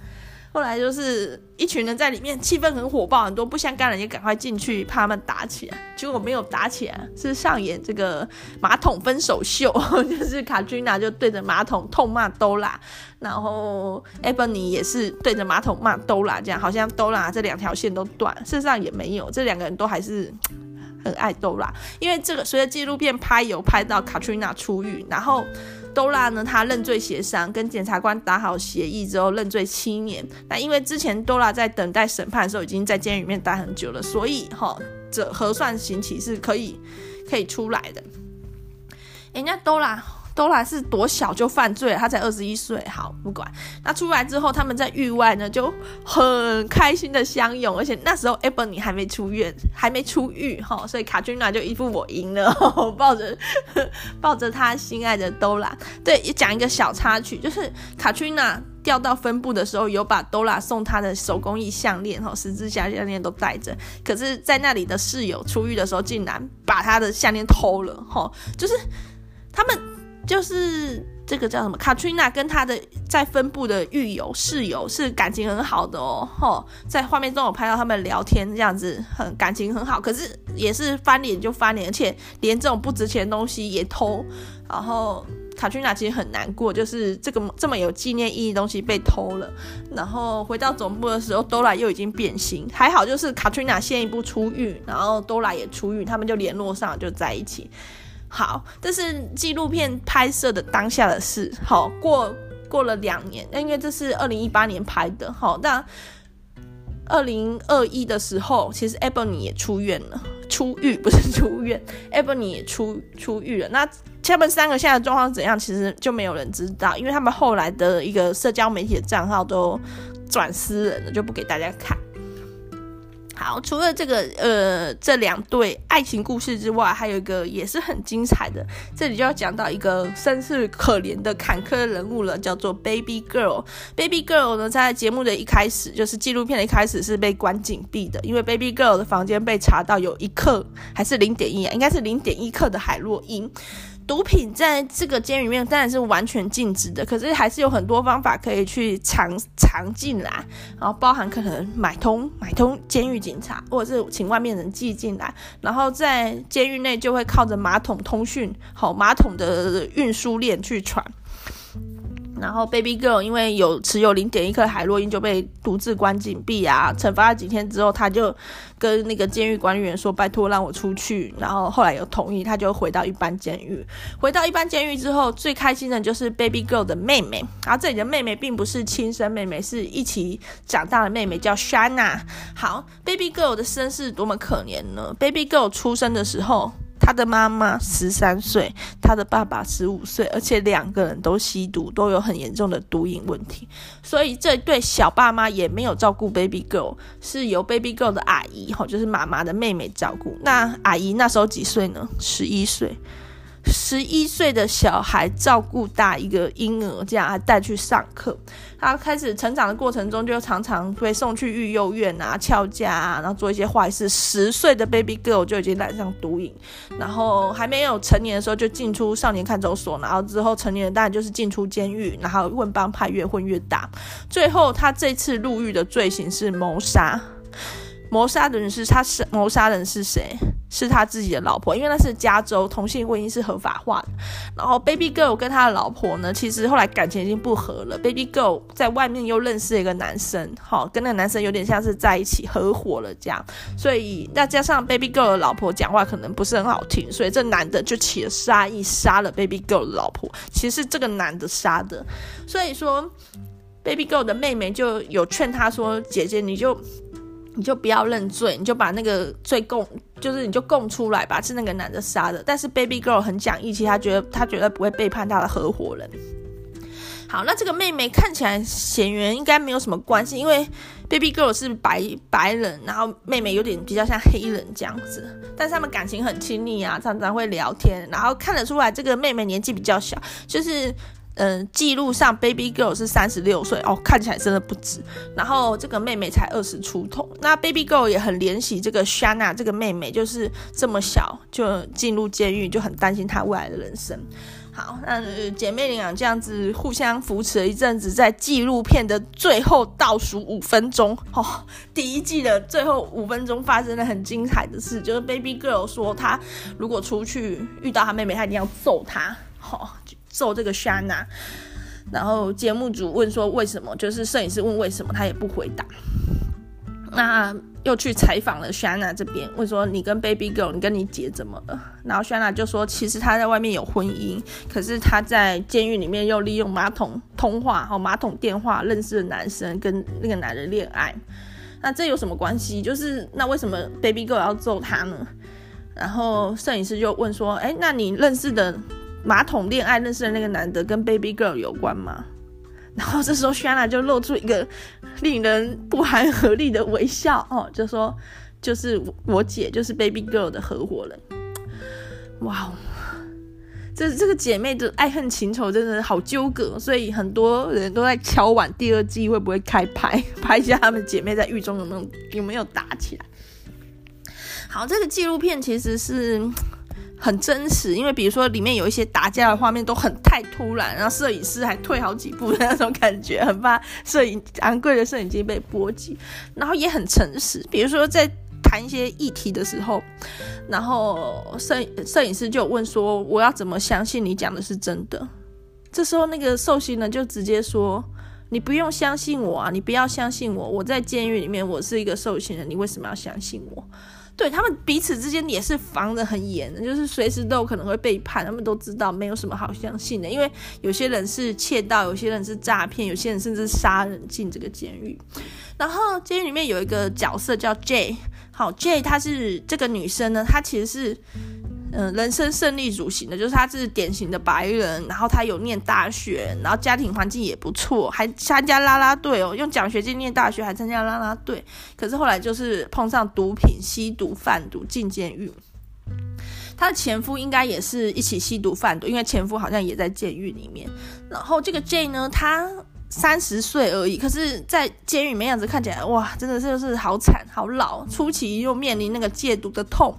后来就是一群人在里面，气氛很火爆，很多不相干人也赶快进去，怕他们打起来。结果没有打起来，是上演这个马桶分手秀，就是卡君娜就对着马桶痛骂 Dora，然后 Ebony 也是对着马桶骂 Dora，这样好像 Dora 这两条线都断，事实上也没有，这两个人都还是很爱 Dora，因为这个随着纪录片拍有拍到卡君娜出狱，然后。都拉呢，他认罪协商，跟检察官打好协议之后认罪七年。那因为之前多拉在等待审判的时候已经在监狱里面待很久了，所以哈，这核算刑期是可以可以出来的。人家都拉。Dora 是多小就犯罪了，他才二十一岁。好，不管。那出来之后，他们在狱外呢就很开心的相拥，而且那时候 Ebony 还没出院，还没出狱哈，所以 Katrina 就一副我赢了，抱着 抱着他心爱的 Dora。对，也讲一个小插曲，就是 Katrina 调到分部的时候，有把 Dora 送他的手工艺项链哈，十字架项链都带着。可是，在那里的室友出狱的时候，竟然把他的项链偷了哈，就是他们。就是这个叫什么？Katrina 跟他的在分部的狱友室友是感情很好的哦，吼，在画面中有拍到他们聊天，这样子很感情很好。可是也是翻脸就翻脸，而且连这种不值钱的东西也偷，然后卡翠娜其实很难过，就是这个这么有纪念意义的东西被偷了。然后回到总部的时候，多拉又已经变形，还好就是卡翠娜先一步出狱，然后多拉也出狱，他们就联络上就在一起。好，这是纪录片拍摄的当下的事。好，过过了两年，因为这是二零一八年拍的。好，那二零二一的时候，其实 Ebony 也出院了，出狱不是出院，Ebony 也出出狱了。那他们三个现在的状况怎样？其实就没有人知道，因为他们后来的一个社交媒体的账号都转私人了，就不给大家看。好，除了这个呃这两对爱情故事之外，还有一个也是很精彩的。这里就要讲到一个身世可怜的坎坷人物了，叫做 Baby Girl。Baby Girl 呢，在节目的一开始，就是纪录片的一开始是被关禁闭的，因为 Baby Girl 的房间被查到有一克还是零点一啊，应该是零点一克的海洛因。毒品在这个监狱里面当然是完全禁止的，可是还是有很多方法可以去藏藏进来，然后包含可能买通买通监狱警察，或者是请外面人寄进来，然后在监狱内就会靠着马桶通讯，好马桶的运输链去传。然后，Baby Girl 因为有持有零点一克海洛因，就被独自关禁闭啊。惩罚了几天之后，他就跟那个监狱管理员说：“拜托，让我出去。”然后后来有同意，他就回到一般监狱。回到一般监狱之后，最开心的就是 Baby Girl 的妹妹。然后这里的妹妹并不是亲生妹妹，是一起长大的妹妹，叫 Shanna。好，Baby Girl 的身世多么可怜呢？Baby Girl 出生的时候。他的妈妈十三岁，他的爸爸十五岁，而且两个人都吸毒，都有很严重的毒瘾问题，所以这对小爸妈也没有照顾 baby girl，是由 baby girl 的阿姨，哈，就是妈妈的妹妹照顾。那阿姨那时候几岁呢？十一岁。十一岁的小孩照顾大一个婴儿，这样还带去上课。他开始成长的过程中，就常常被送去育幼院啊、翘家啊，然后做一些坏事。十岁的 baby girl 就已经染上毒瘾，然后还没有成年的时候就进出少年看守所，然后之后成年当然就是进出监狱，然后混帮派越混越大。最后他这次入狱的罪行是谋杀。谋杀的人是他是谋杀人是谁？是他自己的老婆，因为那是加州同性婚姻是合法化的。然后 Baby Girl 跟他的老婆呢，其实后来感情已经不和了。Baby Girl 在外面又认识了一个男生，好，跟那个男生有点像是在一起合伙了这样。所以那加上 Baby Girl 的老婆讲话可能不是很好听，所以这男的就起了杀意，杀了 Baby Girl 的老婆。其实是这个男的杀的。所以说 Baby Girl 的妹妹就有劝他说：“姐姐，你就。”你就不要认罪，你就把那个罪供，就是你就供出来吧，是那个男的杀的。但是 Baby Girl 很讲义气，他觉得他绝对不会背叛他的合伙人。好，那这个妹妹看起来血缘应该没有什么关系，因为 Baby Girl 是白白人，然后妹妹有点比较像黑人这样子，但是他们感情很亲密啊，常常会聊天，然后看得出来这个妹妹年纪比较小，就是。嗯，记录上 Baby Girl 是三十六岁哦，看起来真的不止。然后这个妹妹才二十出头。那 Baby Girl 也很怜惜这个 Shanna 这个妹妹，就是这么小就进入监狱，就很担心她未来的人生。好，那姐妹俩这样子互相扶持了一阵子，在纪录片的最后倒数五分钟，哦，第一季的最后五分钟发生了很精彩的事，就是 Baby Girl 说她如果出去遇到她妹妹，她一定要揍她。好、哦。揍这个 Shanna，然后节目组问说为什么，就是摄影师问为什么，他也不回答。那又去采访了 Shanna 这边，问说你跟 Baby Girl，你跟你姐怎么了？然后 Shanna 就说，其实他在外面有婚姻，可是他在监狱里面又利用马桶通话和马桶电话认识的男生，跟那个男人恋爱。那这有什么关系？就是那为什么 Baby Girl 要揍他呢？然后摄影师就问说，哎，那你认识的？马桶恋爱认识的那个男的跟 Baby Girl 有关吗？然后这时候 Shanna 就露出一个令人不寒而栗的微笑哦，就说就是我姐就是 Baby Girl 的合伙人。哇哦，这这个姐妹的爱恨情仇真的好纠葛，所以很多人都在敲碗第二季会不会开拍，拍一下她们姐妹在狱中有没有有没有打起来。好，这个纪录片其实是。很真实，因为比如说里面有一些打架的画面都很太突然，然后摄影师还退好几步的那种感觉，很怕摄影昂贵的摄影机被波及，然后也很诚实。比如说在谈一些议题的时候，然后摄摄影师就问说：“我要怎么相信你讲的是真的？”这时候那个受刑人就直接说：“你不用相信我啊，你不要相信我，我在监狱里面，我是一个受刑人，你为什么要相信我？”对，他们彼此之间也是防得很严的，就是随时都有可能会背叛。他们都知道没有什么好相信的，因为有些人是窃盗，有些人是诈骗，有些人甚至杀人进这个监狱。然后监狱里面有一个角色叫 J，好，J 她是这个女生呢，她其实是。嗯，人生胜利组型的，就是他是典型的白人，然后他有念大学，然后家庭环境也不错，还参加啦啦队哦，用奖学金念大学，还参加啦啦队。可是后来就是碰上毒品、吸毒、贩毒，进监狱。他的前夫应该也是一起吸毒贩毒，因为前夫好像也在监狱里面。然后这个 J 呢，他。三十岁而已，可是，在监狱里面样子看起来，哇，真的是就是好惨好老。初期又面临那个戒毒的痛，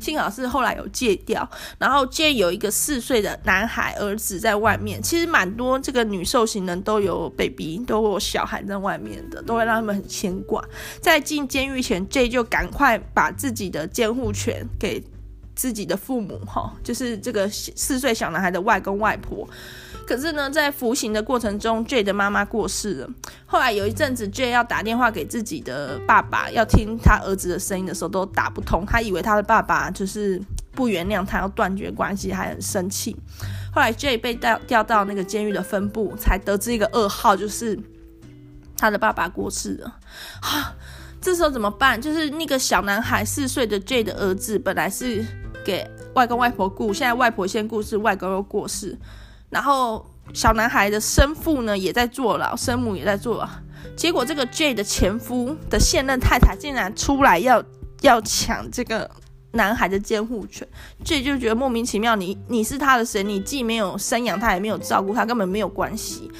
幸好是后来有戒掉。然后 J 有一个四岁的男孩儿子在外面，其实蛮多这个女受刑人都有 baby，都有小孩在外面的，都会让他们很牵挂。在进监狱前，J 就赶快把自己的监护权给自己的父母，哈，就是这个四岁小男孩的外公外婆。可是呢，在服刑的过程中，J 的妈妈过世了。后来有一阵子，J 要打电话给自己的爸爸，要听他儿子的声音的时候，都打不通。他以为他的爸爸就是不原谅他，要断绝关系，还很生气。后来，J 被调调到那个监狱的分部，才得知一个噩耗，就是他的爸爸过世了。哈，这时候怎么办？就是那个小男孩四岁的 J 的儿子，本来是给外公外婆顾，现在外婆先过世，外公又过世。然后小男孩的生父呢，也在坐牢，生母也在坐牢。结果这个 J 的前夫的现任太太竟然出来要要抢这个男孩的监护权，J 就觉得莫名其妙。你你是他的神？你既没有生养他，也没有照顾他，根本没有关系。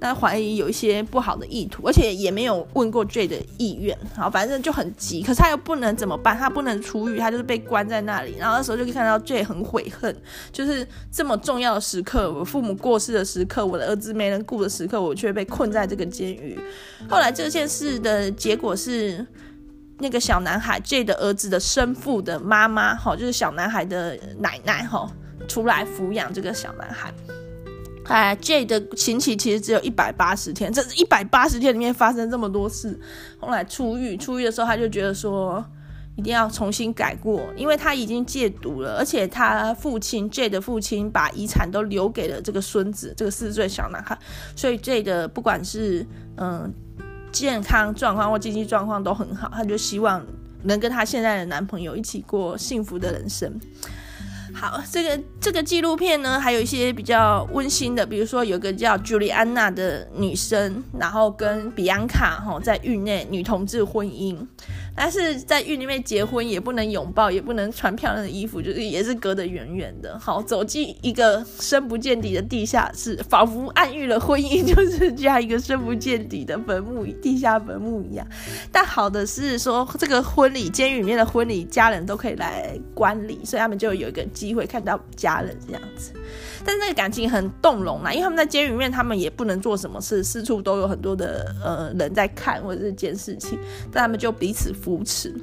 但怀疑有一些不好的意图，而且也没有问过 J 的意愿，好，反正就很急。可是他又不能怎么办？他不能出狱，他就是被关在那里。然后那时候就可以看到 J 很悔恨，就是这么重要的时刻，我父母过世的时刻，我的儿子没人顾的时刻，我却被困在这个监狱。后来这件事的结果是，那个小男孩 J 的儿子的生父的妈妈，哈，就是小男孩的奶奶，哈，出来抚养这个小男孩。哎，J 的刑期其实只有一百八十天，这一百八十天里面发生这么多事。后来出狱，出狱的时候他就觉得说，一定要重新改过，因为他已经戒毒了，而且他父亲 J 的父亲把遗产都留给了这个孙子，这个四岁小男孩，所以 J 的不管是嗯健康状况或经济状况都很好，他就希望能跟他现在的男朋友一起过幸福的人生。好，这个这个纪录片呢，还有一些比较温馨的，比如说有个叫朱莉安娜的女生，然后跟比安卡哈在狱内女同志婚姻。但是在狱里面结婚也不能拥抱，也不能穿漂亮的衣服，就是也是隔得远远的。好，走进一个深不见底的地下室，仿佛暗喻了婚姻就是加一个深不见底的坟墓，地下坟墓一样。但好的是说，这个婚礼，监狱里面的婚礼，家人都可以来观礼，所以他们就有一个机会看到家人这样子。但是那个感情很动容啦，因为他们在监狱里面，他们也不能做什么事，四处都有很多的呃人在看或者是监视器，但他们就彼此扶持。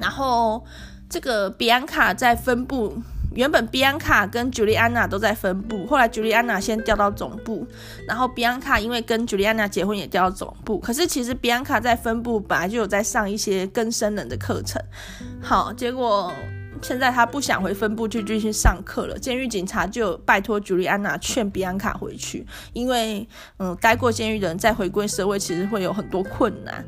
然后这个比安卡在分部，原本比安卡跟朱莉安娜都在分部，后来朱莉安娜先调到总部，然后比安卡因为跟朱莉安娜结婚也调到总部。可是其实比安卡在分部本来就有在上一些更生人的课程，好，结果。现在他不想回分部去继续上课了，监狱警察就拜托朱莉安娜劝比安卡回去，因为嗯，待过监狱的人再回归社会其实会有很多困难，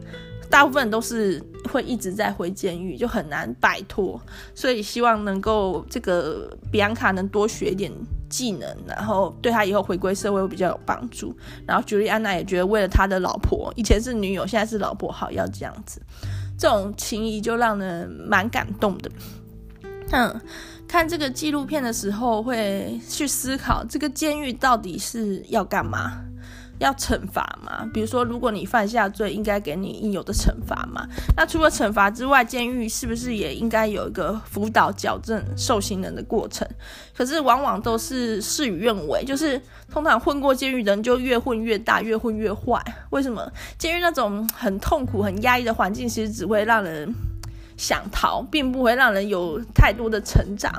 大部分都是会一直在回监狱，就很难摆脱，所以希望能够这个比安卡能多学一点技能，然后对他以后回归社会会比较有帮助。然后朱莉安娜也觉得为了他的老婆，以前是女友，现在是老婆，好要这样子，这种情谊就让人蛮感动的。嗯，看这个纪录片的时候，会去思考这个监狱到底是要干嘛？要惩罚吗？比如说，如果你犯下罪，应该给你应有的惩罚吗？那除了惩罚之外，监狱是不是也应该有一个辅导、矫正受刑人的过程？可是往往都是事与愿违，就是通常混过监狱的人就越混越大，越混越坏。为什么？监狱那种很痛苦、很压抑的环境，其实只会让人。想逃，并不会让人有太多的成长，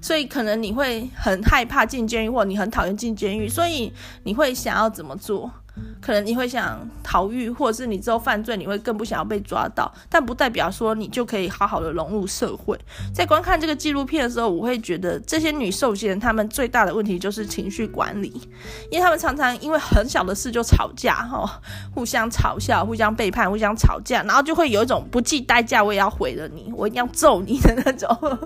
所以可能你会很害怕进监狱，或你很讨厌进监狱，所以你会想要怎么做？可能你会想逃狱，或者是你之后犯罪，你会更不想要被抓到，但不代表说你就可以好好的融入社会。在观看这个纪录片的时候，我会觉得这些女受刑人她们最大的问题就是情绪管理，因为她们常常因为很小的事就吵架，哈，互相嘲笑、互相背叛、互相吵架，然后就会有一种不计代价我也要毁了你，我一定要揍你的那种。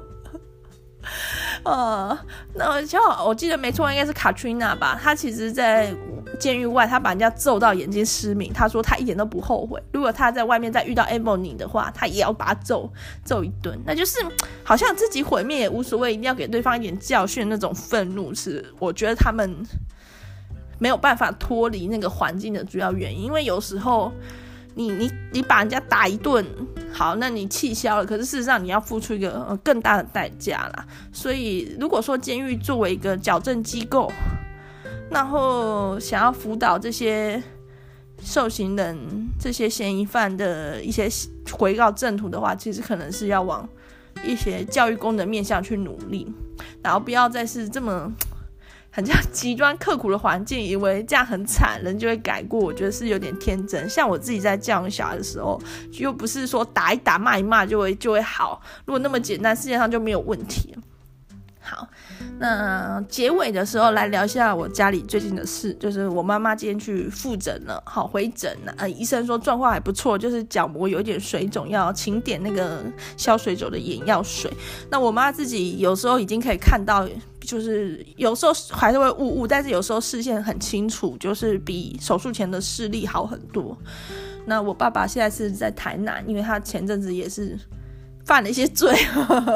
呃，那就我记得没错，应该是卡翠娜吧？她其实，在监狱外，他把人家揍到眼睛失明。他说他一点都不后悔。如果他在外面再遇到 Ebony 的话，他也要把他揍揍一顿。那就是好像自己毁灭也无所谓，一定要给对方一点教训。那种愤怒是我觉得他们没有办法脱离那个环境的主要原因，因为有时候。你你你把人家打一顿，好，那你气消了。可是事实上，你要付出一个更大的代价啦。所以，如果说监狱作为一个矫正机构，然后想要辅导这些受刑人、这些嫌疑犯的一些回到正途的话，其实可能是要往一些教育功能面向去努力，然后不要再是这么。很这样极端刻苦的环境，以为这样很惨，人就会改过。我觉得是有点天真。像我自己在教育小孩的时候，又不是说打一打、骂一骂就会就会好。如果那么简单，世界上就没有问题了。好，那结尾的时候来聊一下我家里最近的事，就是我妈妈今天去复诊了，好回诊了。呃，医生说状况还不错，就是角膜有一点水肿，要请点那个消水肿的眼药水。那我妈自己有时候已经可以看到。就是有时候还是会雾雾，但是有时候视线很清楚，就是比手术前的视力好很多。那我爸爸现在是在台南，因为他前阵子也是。犯了一些罪，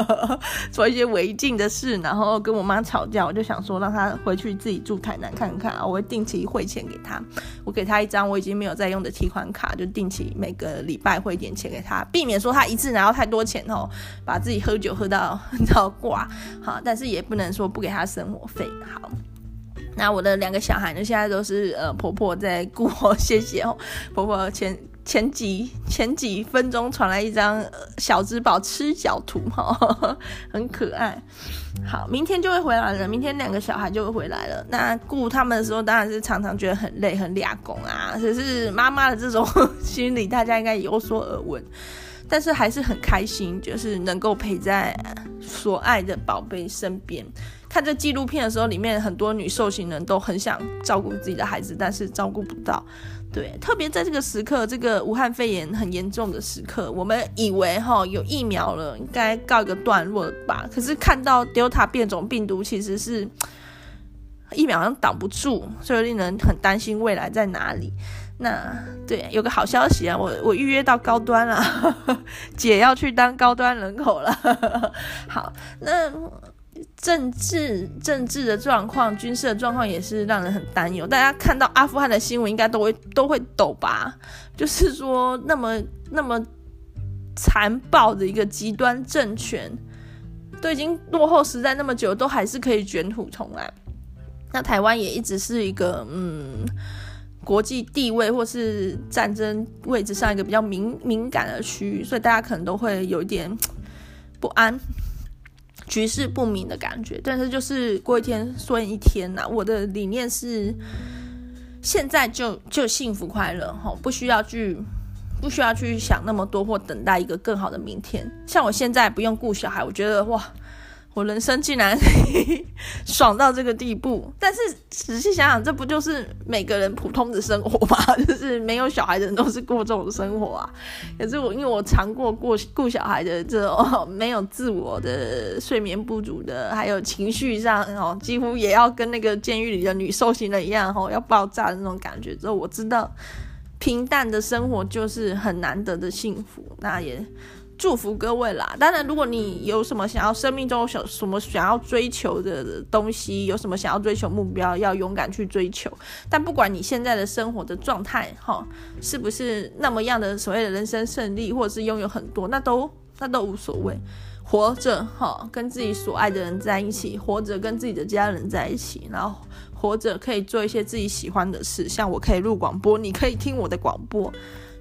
做一些违禁的事，然后跟我妈吵架，我就想说让他回去自己住台南看看，我会定期汇钱给他，我给他一张我已经没有在用的提款卡，就定期每个礼拜汇点钱给他，避免说他一次拿到太多钱哦，把自己喝酒喝到到挂，好，但是也不能说不给他生活费，好。那我的两个小孩呢，现在都是呃婆婆在顾，谢谢哦，婆婆前。前几前几分钟传来一张小芝宝吃脚图哈，很可爱。好，明天就会回来了。明天两个小孩就会回来了。那顾他们的时候，当然是常常觉得很累、很俩工啊。只是妈妈的这种 心理，大家应该有所耳闻。但是还是很开心，就是能够陪在所爱的宝贝身边。看这纪录片的时候，里面很多女受刑人都很想照顾自己的孩子，但是照顾不到。对，特别在这个时刻，这个武汉肺炎很严重的时刻，我们以为哈有疫苗了，应该告一个段落吧？可是看到 Delta 变种病毒，其实是疫苗好像挡不住，所以令人很担心未来在哪里。那对，有个好消息啊，我我预约到高端了，姐要去当高端人口了。好，那。政治政治的状况，军事的状况也是让人很担忧。大家看到阿富汗的新闻，应该都会都会抖吧？就是说，那么那么残暴的一个极端政权，都已经落后时代那么久，都还是可以卷土重来。那台湾也一直是一个嗯，国际地位或是战争位置上一个比较敏敏感的区域，所以大家可能都会有一点不安。局势不明的感觉，但是就是过一天算一天呐、我的理念是，现在就就幸福快乐哈，不需要去不需要去想那么多或等待一个更好的明天。像我现在不用顾小孩，我觉得哇。我人生竟然爽到这个地步，但是仔细想想，这不就是每个人普通的生活吗？就是没有小孩的人都是过这种生活啊。可是我因为我尝过过顾小孩的这种没有自我的睡眠不足的，还有情绪上哦，几乎也要跟那个监狱里的女受刑人一样哦，要爆炸的那种感觉之后，我知道平淡的生活就是很难得的幸福。那也。祝福各位啦！当然，如果你有什么想要生命中想什么想要追求的东西，有什么想要追求目标，要勇敢去追求。但不管你现在的生活的状态，哈，是不是那么样的所谓的人生胜利，或者是拥有很多，那都那都无所谓。活着，哈，跟自己所爱的人在一起，活着跟自己的家人在一起，然后活着可以做一些自己喜欢的事，像我可以录广播，你可以听我的广播。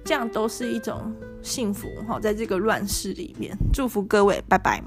这样都是一种幸福哈，在这个乱世里面，祝福各位，拜拜。